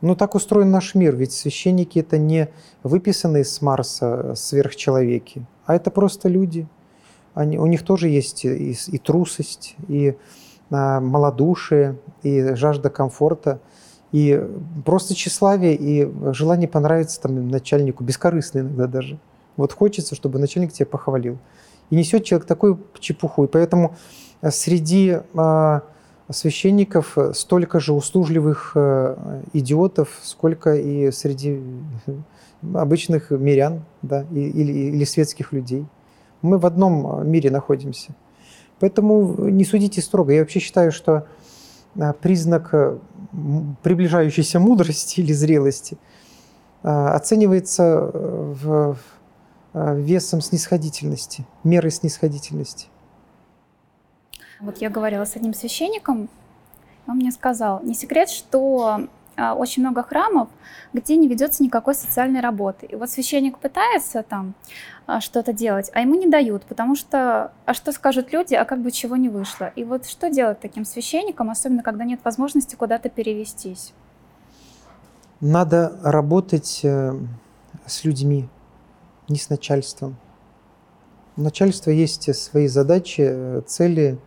Ну, так устроен наш мир, ведь священники – это не выписанные с Марса сверхчеловеки, а это просто люди. Они, у них тоже есть и, и трусость, и а, малодушие, и жажда комфорта, и просто тщеславие, и желание понравиться там, начальнику, бескорыстно иногда даже. Вот хочется, чтобы начальник тебя похвалил. И несет человек такую чепуху. И поэтому среди а, священников столько же услужливых э, идиотов, сколько и среди обычных мирян да, или, или светских людей. Мы в одном мире находимся. Поэтому не судите строго. Я вообще считаю, что э, признак э, приближающейся мудрости или зрелости оценивается в весом снисходительности, мерой снисходительности. Вот я говорила с одним священником, он мне сказал, не секрет, что а, очень много храмов, где не ведется никакой социальной работы. И вот священник пытается там а, что-то делать, а ему не дают, потому что, а что скажут люди, а как бы чего не вышло. И вот что делать таким священникам, особенно когда нет возможности куда-то перевестись? Надо работать э, с людьми, не с начальством. У начальства есть свои задачи, цели,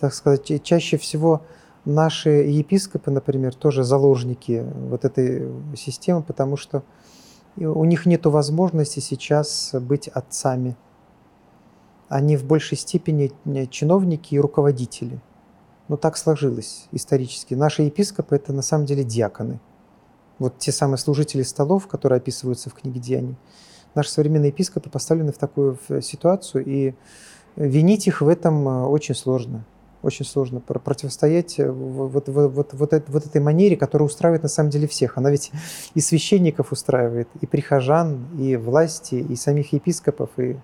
так сказать, чаще всего наши епископы, например, тоже заложники вот этой системы, потому что у них нет возможности сейчас быть отцами. Они в большей степени чиновники и руководители. Но так сложилось исторически. Наши епископы – это на самом деле диаконы. Вот те самые служители столов, которые описываются в книге «Деяний». Наши современные епископы поставлены в такую ситуацию, и винить их в этом э, очень сложно очень сложно противостоять э, вот, вот, вот, вот, вот этой манере, которая устраивает на самом деле всех. Она ведь и священников устраивает, и прихожан, и власти, и самих епископов, и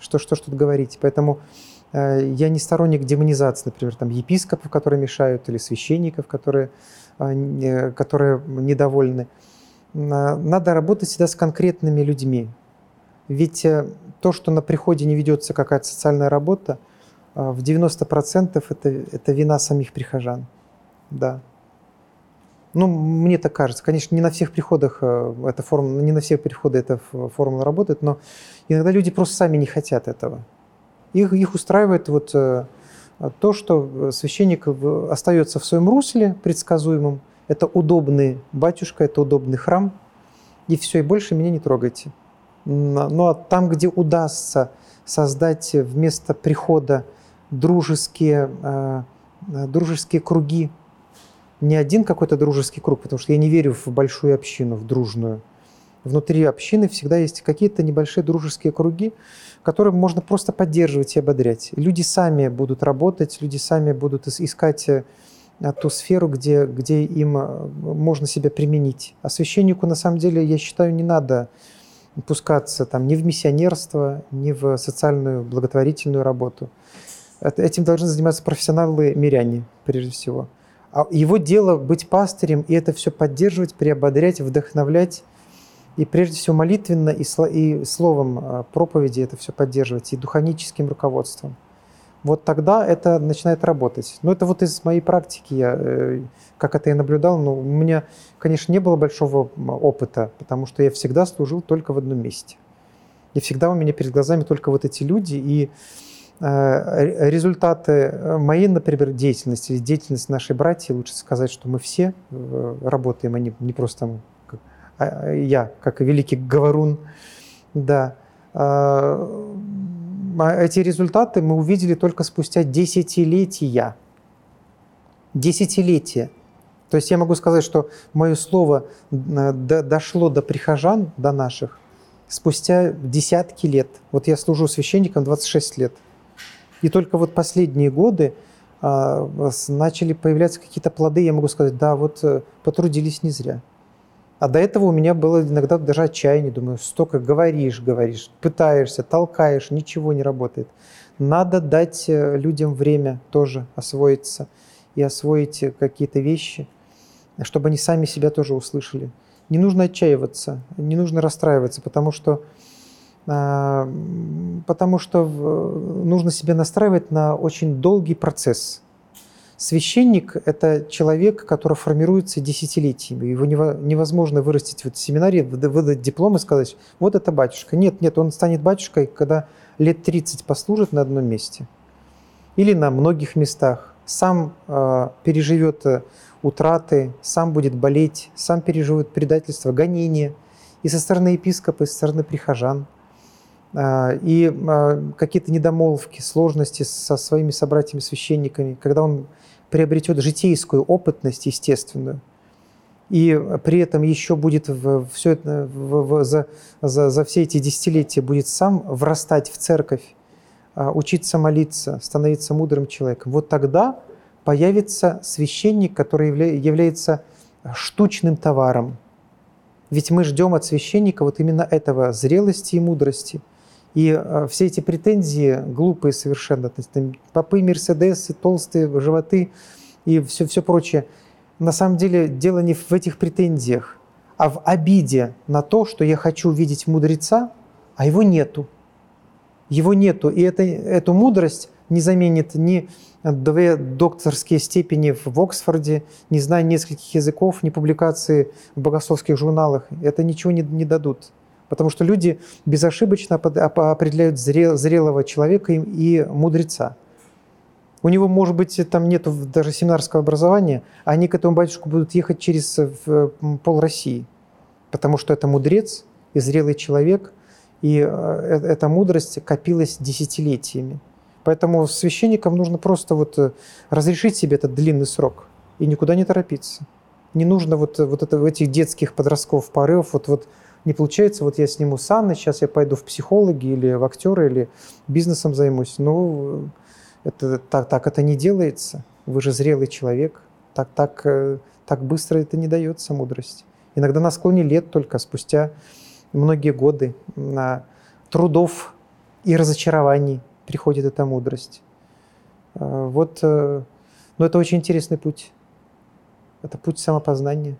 что, что ж тут говорить. Поэтому э, я не сторонник демонизации, например, там, епископов, которые мешают, или священников, которые, э, которые недовольны. Надо работать всегда с конкретными людьми. Ведь то, что на приходе не ведется какая-то социальная работа – а, в 90% это, это вина самих прихожан. Да. Ну, мне так кажется. Конечно, не на всех приходах э, эта формула, не на всех приходах эта формула работает, но иногда люди просто сами не хотят этого. Их, их устраивает вот э, то, что священник остается в своем русле предсказуемом. Это удобный батюшка, это удобный храм, и все, и больше меня не трогайте. Ну а там, где удастся создать вместо прихода дружеские, э, э, дружеские круги. Не один какой-то дружеский круг, потому что я не верю в большую общину, в дружную. Внутри общины всегда есть какие-то небольшие дружеские круги, которые можно просто поддерживать и ободрять. Люди сами будут работать, люди сами будут искать э, ту сферу, где, где им можно себя применить. А священнику, на самом деле, я считаю, не надо пускаться там, ни в миссионерство, ни в социальную благотворительную работу. Этим должны заниматься профессионалы-миряне, прежде всего. А его дело быть пастырем и это все поддерживать, приободрять, вдохновлять. И прежде всего молитвенно и, и словом а, проповеди это все поддерживать, и духовническим руководством. Вот тогда это начинает работать. Но это вот из моей практики, я, э, как это я наблюдал, но у меня, конечно, не было большого опыта, потому что я всегда служил только в одном месте. И всегда у меня перед глазами только вот эти люди, и Э, результаты э, моей, например, деятельности, деятельности нашей братья, лучше сказать, что мы все работаем, а не, не просто как, а, а я, как великий говорун, да. Эти результаты мы увидели только спустя десятилетия. Десятилетия. То есть я могу сказать, что мое слово дошло до прихожан, до наших, спустя десятки лет. Вот я служу священником 26 лет. И только вот последние годы а, начали появляться какие-то плоды, я могу сказать, да, вот э, потрудились не зря. А до этого у меня было иногда даже отчаяние, думаю, столько говоришь, говоришь, пытаешься, толкаешь, ничего не работает. Надо дать э, людям время тоже освоиться и освоить э, какие-то вещи, чтобы они сами себя тоже услышали. Не нужно отчаиваться, не нужно расстраиваться, потому что а, потому что нужно себя настраивать на очень долгий процесс. Священник – это человек, который формируется десятилетиями. Его невозможно вырастить в семинаре, выдать диплом и сказать, вот это батюшка. Нет, нет, он станет батюшкой, когда лет 30 послужит на одном месте или на многих местах, сам э, переживет утраты, сам будет болеть, сам переживет предательство, гонение и со стороны епископа, и со стороны прихожан – а, и а, какие-то недомолвки, сложности со своими собратьями-священниками, когда он приобретет житейскую опытность естественную, и при этом еще будет в, все это, в, в, за, за, за все эти десятилетия будет сам врастать в церковь, а, учиться молиться, становиться мудрым человеком, вот тогда появится священник, который явля, является штучным товаром. Ведь мы ждем от священника вот именно этого зрелости и мудрости – и э, все эти претензии глупые совершенно, то есть, там, попы, мерседесы, толстые животы и все, все прочее, на самом деле дело не в этих претензиях, а в обиде на то, что я хочу видеть мудреца, а его нету. Его нету. И это, эту мудрость не заменит ни две докторские степени в Оксфорде, не знаю нескольких языков, ни публикации в богословских журналах. Это ничего не, не дадут. Потому что люди безошибочно определяют зрелого человека и мудреца. У него, может быть, там нет даже семинарского образования, а они к этому батюшку будут ехать через пол России, потому что это мудрец и зрелый человек, и э, э, эта мудрость копилась десятилетиями. Поэтому священникам нужно просто вот э, разрешить себе этот длинный срок и никуда не торопиться. Не нужно вот, вот это, этих детских подростков порывов, вот, вот не получается, вот я сниму санны, сейчас я пойду в психологи или в актеры, или бизнесом займусь. Ну, это, так, так это не делается. Вы же зрелый человек. Так, так, э, так быстро это не дается, мудрость. Иногда на склоне лет только, спустя многие годы на трудов и разочарований приходит эта мудрость. Э, вот, э, но это очень интересный путь. Это путь самопознания.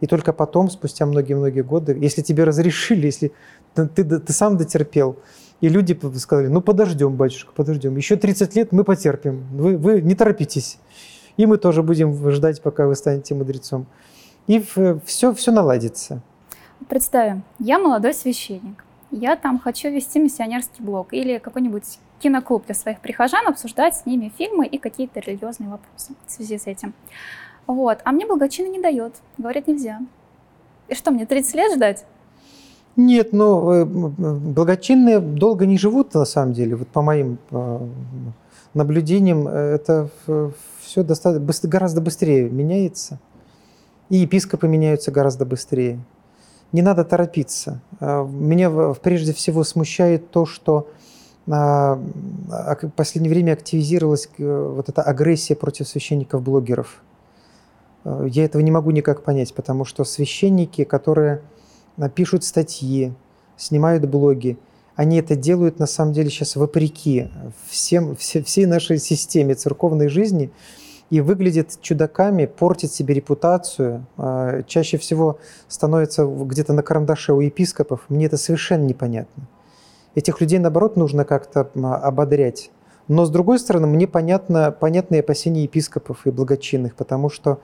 И только потом, спустя многие-многие годы, если тебе разрешили, если ты, ты, ты сам дотерпел, и люди сказали, ну подождем, батюшка, подождем. Еще 30 лет мы потерпим. Вы, вы не торопитесь. И мы тоже будем ждать, пока вы станете мудрецом. И все, все наладится. Представим, я молодой священник. Я там хочу вести миссионерский блог или какой-нибудь киноклуб для своих прихожан, обсуждать с ними фильмы и какие-то религиозные вопросы в связи с этим. Вот. А мне благочина не дает. Говорят, нельзя. И что, мне 30 лет ждать? Нет, ну, э, благочинные долго не живут, на самом деле. Вот по моим э, наблюдениям, э, это все достаточно, гораздо быстрее меняется. И епископы меняются гораздо быстрее. Не надо торопиться. Меня прежде всего смущает то, что в последнее время активизировалась вот эта агрессия против священников-блогеров. Э, я этого не могу никак понять, потому что священники, которые э, пишут статьи, снимают блоги, они это делают на самом деле сейчас вопреки всем, все, всей нашей системе церковной жизни и выглядят чудаками, портят себе репутацию, э, чаще всего становятся где-то на карандаше у епископов. Мне это совершенно непонятно. Этих людей, наоборот, нужно как-то ободрять. Но, с другой стороны, мне понятно, понятны опасения епископов и благочинных, потому что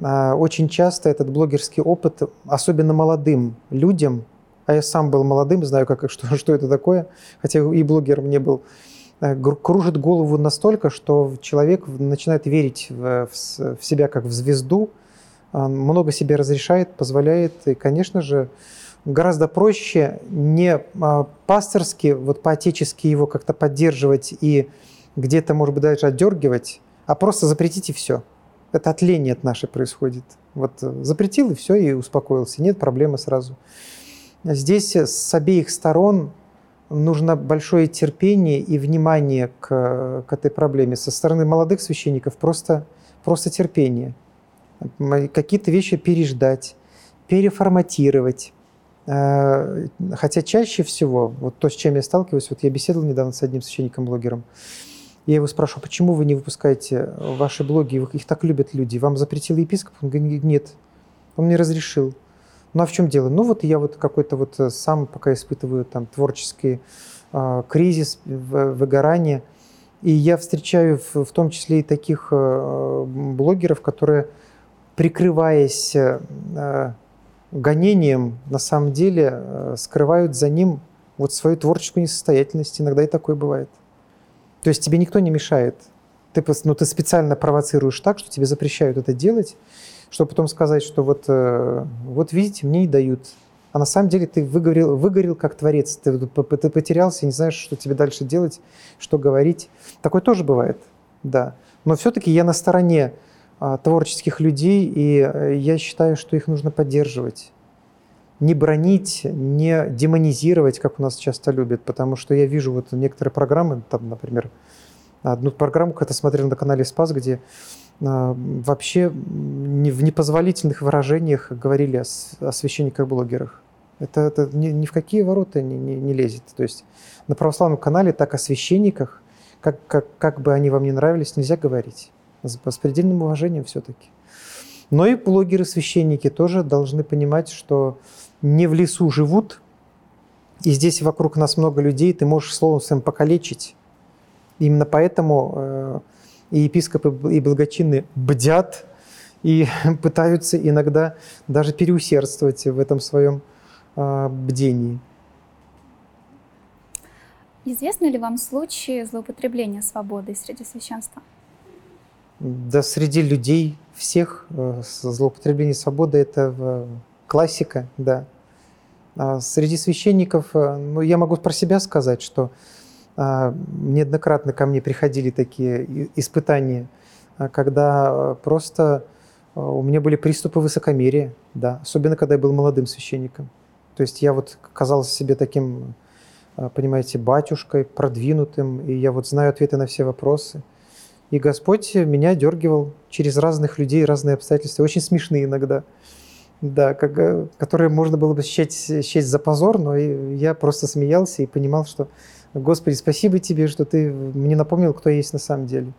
очень часто этот блогерский опыт, особенно молодым людям, а я сам был молодым, знаю, как, что, что это такое, хотя и блогером не был, э, кружит голову настолько, что человек начинает верить в, в, в себя как в звезду, много себе разрешает, позволяет, и, конечно же, гораздо проще не а, пасторски, вот по-отечески его как-то поддерживать и где-то, может быть, даже отдергивать, а просто запретить и все – это отление от наше происходит. Вот э, запретил и все, и успокоился. Нет проблемы сразу. Здесь с обеих сторон нужно большое терпение и внимание к, к этой проблеме. Со стороны молодых священников просто, просто терпение. Какие-то вещи переждать, переформатировать. Э, хотя чаще всего, вот то, с чем я сталкиваюсь, вот я беседовал недавно с одним священником-блогером, я его спрашиваю, почему вы не выпускаете ваши блоги, их так любят люди, вам запретил епископ? Он говорит, нет, он мне разрешил. Ну а в чем дело? Ну вот я вот какой-то вот э, сам пока испытываю там творческий э, кризис, выгорание, и я встречаю в, в том числе и таких э, блогеров, которые, прикрываясь э, гонением, на самом деле э, скрывают за ним вот свою творческую несостоятельность. Иногда и такое бывает. То есть тебе никто не мешает. Ты, ну, ты специально провоцируешь так, что тебе запрещают это делать, чтобы потом сказать, что вот, э, вот видите, мне и дают. А на самом деле ты выгорел, выгорел как творец, ты, ты потерялся, не знаешь, что тебе дальше делать, что говорить. Такое тоже бывает, да. Но все-таки я на стороне а, творческих людей, и э, я считаю, что их нужно поддерживать. Не бронить, не демонизировать, как у нас часто любят, потому что я вижу вот некоторые программы, там, например, одну программу когда смотрел на канале Спас, где а, вообще в непозволительных выражениях говорили о, священниках-блогерах. Это, это ни, ни в какие ворота не, не, не лезет. То есть на православном канале так о священниках, как, как, как бы они вам не нравились, нельзя говорить. С, с предельным уважением все-таки. Но и блогеры-священники тоже должны понимать, что не в лесу живут, и здесь вокруг нас много людей, ты можешь словом своим покалечить. Именно поэтому э, и епископы, и благочинные бдят и пытаются иногда даже переусердствовать в этом своем а, бдении. Известны ли вам случаи злоупотребления свободой среди священства? Да, среди людей всех э, злоупотребление свободы – это классика, да. А среди священников, э, ну, я могу про себя сказать, что а, неоднократно ко мне приходили такие испытания, а, когда а, просто у меня были приступы высокомерия, да, особенно когда я был молодым священником. То есть я вот казался себе таким, понимаете, батюшкой, продвинутым, и я вот знаю ответы на все вопросы. И Господь меня дергивал через разных людей, разные обстоятельства, очень смешные иногда, да, как, э, которые можно было бы счесть, счесть за позор, но я просто смеялся и понимал, что Господи, спасибо тебе, что ты мне напомнил, кто есть на самом деле.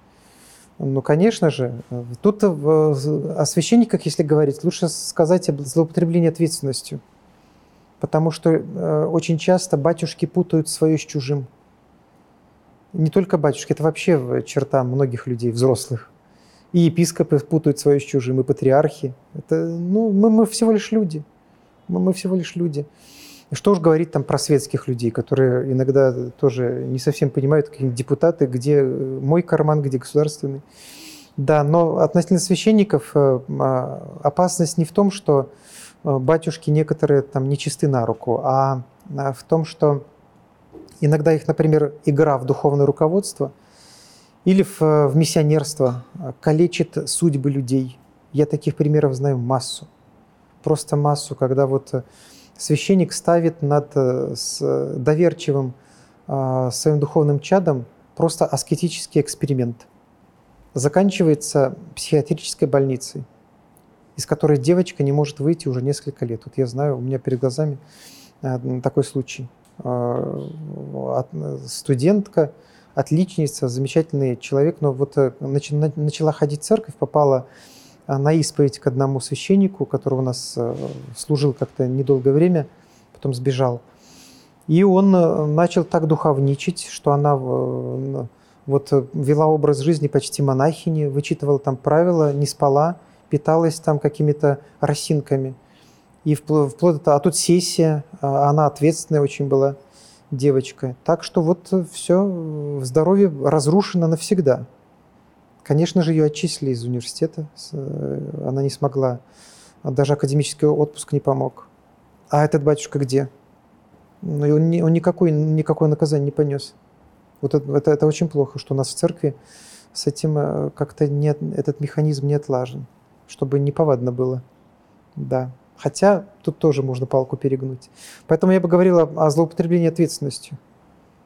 Ну, конечно же, тут о священниках, если говорить, лучше сказать об злоупотреблении ответственностью. Потому что э, очень часто батюшки путают свое с чужим. Не только батюшки, это вообще черта многих людей, взрослых. И епископы путают свое с чужим, и патриархи. Это, ну, мы, мы всего лишь люди. Мы, мы всего лишь люди. Что уж говорить там про светских людей, которые иногда тоже не совсем понимают, какие депутаты, где э, мой карман, где государственный. Да, но относительно священников э, а, опасность не в том, что э, батюшки некоторые там нечисты на руку, а, а в том, что иногда их, например, игра в духовное руководство или в, в миссионерство калечит судьбы людей. Я таких примеров знаю массу. Просто массу, когда вот священник ставит над э, доверчивым своим духовным чадом просто аскетический эксперимент. Заканчивается психиатрической больницей, из которой девочка не может выйти уже несколько лет. Вот я знаю, у меня перед глазами э, такой случай. Студентка, отличница, замечательный человек, но вот э, начала ходить в церковь, попала а, на исповедь к одному священнику, который у нас э, служил как-то недолгое время, потом сбежал. И он э, начал так духовничать, что она э, вот вела образ жизни почти монахини, вычитывала там правила, не спала, питалась там какими-то росинками. И вплоть до... А тут сессия, а она ответственная очень была девочка. Так что вот все, здоровье разрушено навсегда. Конечно же, ее отчислили из университета. Э, она не смогла. Даже академический отпуск не помог. А этот батюшка где? Ну, он, не, он никакой, никакое наказание не понес. Вот это, это, это очень плохо, что у нас в церкви с этим э, как-то нет, этот механизм не отлажен, чтобы неповадно было. Да. Хотя тут тоже можно палку перегнуть. Поэтому я бы говорил о злоупотреблении ответственностью.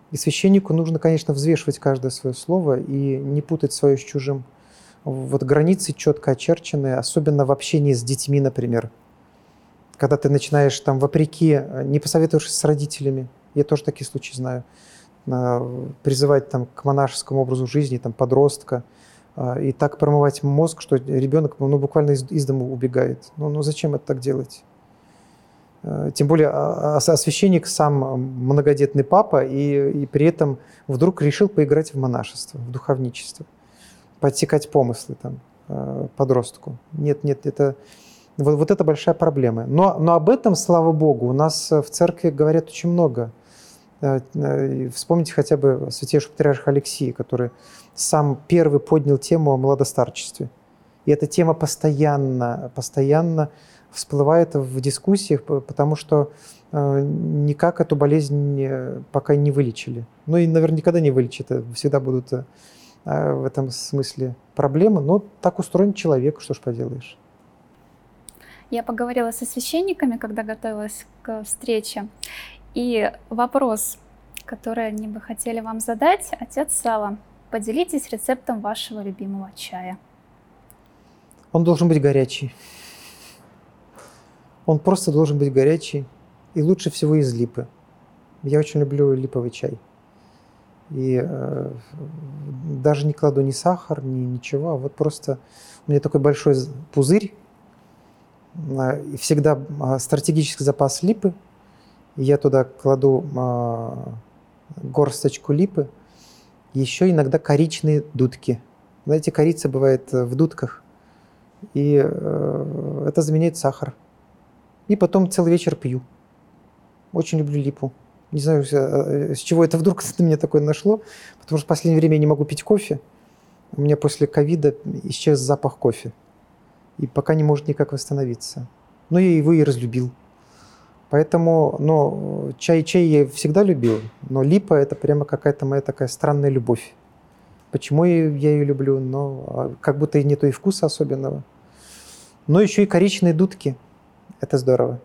И священнику нужно, конечно, взвешивать каждое свое слово и не путать свое с чужим. Вот границы четко очерчены, особенно в общении с детьми, например. Когда ты начинаешь там вопреки, не посоветовавшись с родителями, я тоже такие случаи знаю, призывать там к монашескому образу жизни, там подростка, и так промывать мозг, что ребенок ну, буквально из, из дома убегает. Ну, ну зачем это так делать? А, тем более а, священник сам многодетный папа, и, и при этом вдруг решил поиграть в монашество, в духовничество, подсекать помыслы там, подростку. Нет, нет, это вот, вот это большая проблема. Но, но об этом, слава богу, у нас в церкви говорят очень много. Э, э, вспомните хотя бы святейшего патриарха Алексия, который сам первый поднял тему о младостарчестве. И эта тема постоянно, постоянно всплывает в дискуссиях, потому что э, никак эту болезнь пока не вылечили. Ну и, наверное, никогда не вылечат. Всегда будут в этом смысле проблемы. Но так устроен человек, что ж поделаешь. Я поговорила со священниками, когда готовилась к встрече. И вопрос, который они бы хотели вам задать, отец Сала, поделитесь рецептом вашего любимого чая. Он должен быть горячий. Он просто должен быть горячий. И лучше всего из липы. Я очень люблю липовый чай. И э, даже не кладу ни сахар, ни ничего, а вот просто у меня такой большой пузырь, э, и всегда э, стратегический запас липы – я туда кладу а, горсточку липы, еще иногда коричные дудки. Знаете, корица бывает в дудках, и э, это заменяет сахар. И потом целый вечер пью. Очень люблю липу. Не знаю, э, с чего это вдруг на меня такое нашло, потому что в последнее время я не могу пить кофе. У меня после ковида исчез запах кофе. И пока не может никак восстановиться. Но я его и разлюбил. Поэтому, ну, чай-чай я всегда любил, но липа – это прямо какая-то моя такая странная любовь. Почему я ее люблю? Ну, а как будто и нету и вкуса особенного. Но еще и коричневые дудки. Это здорово.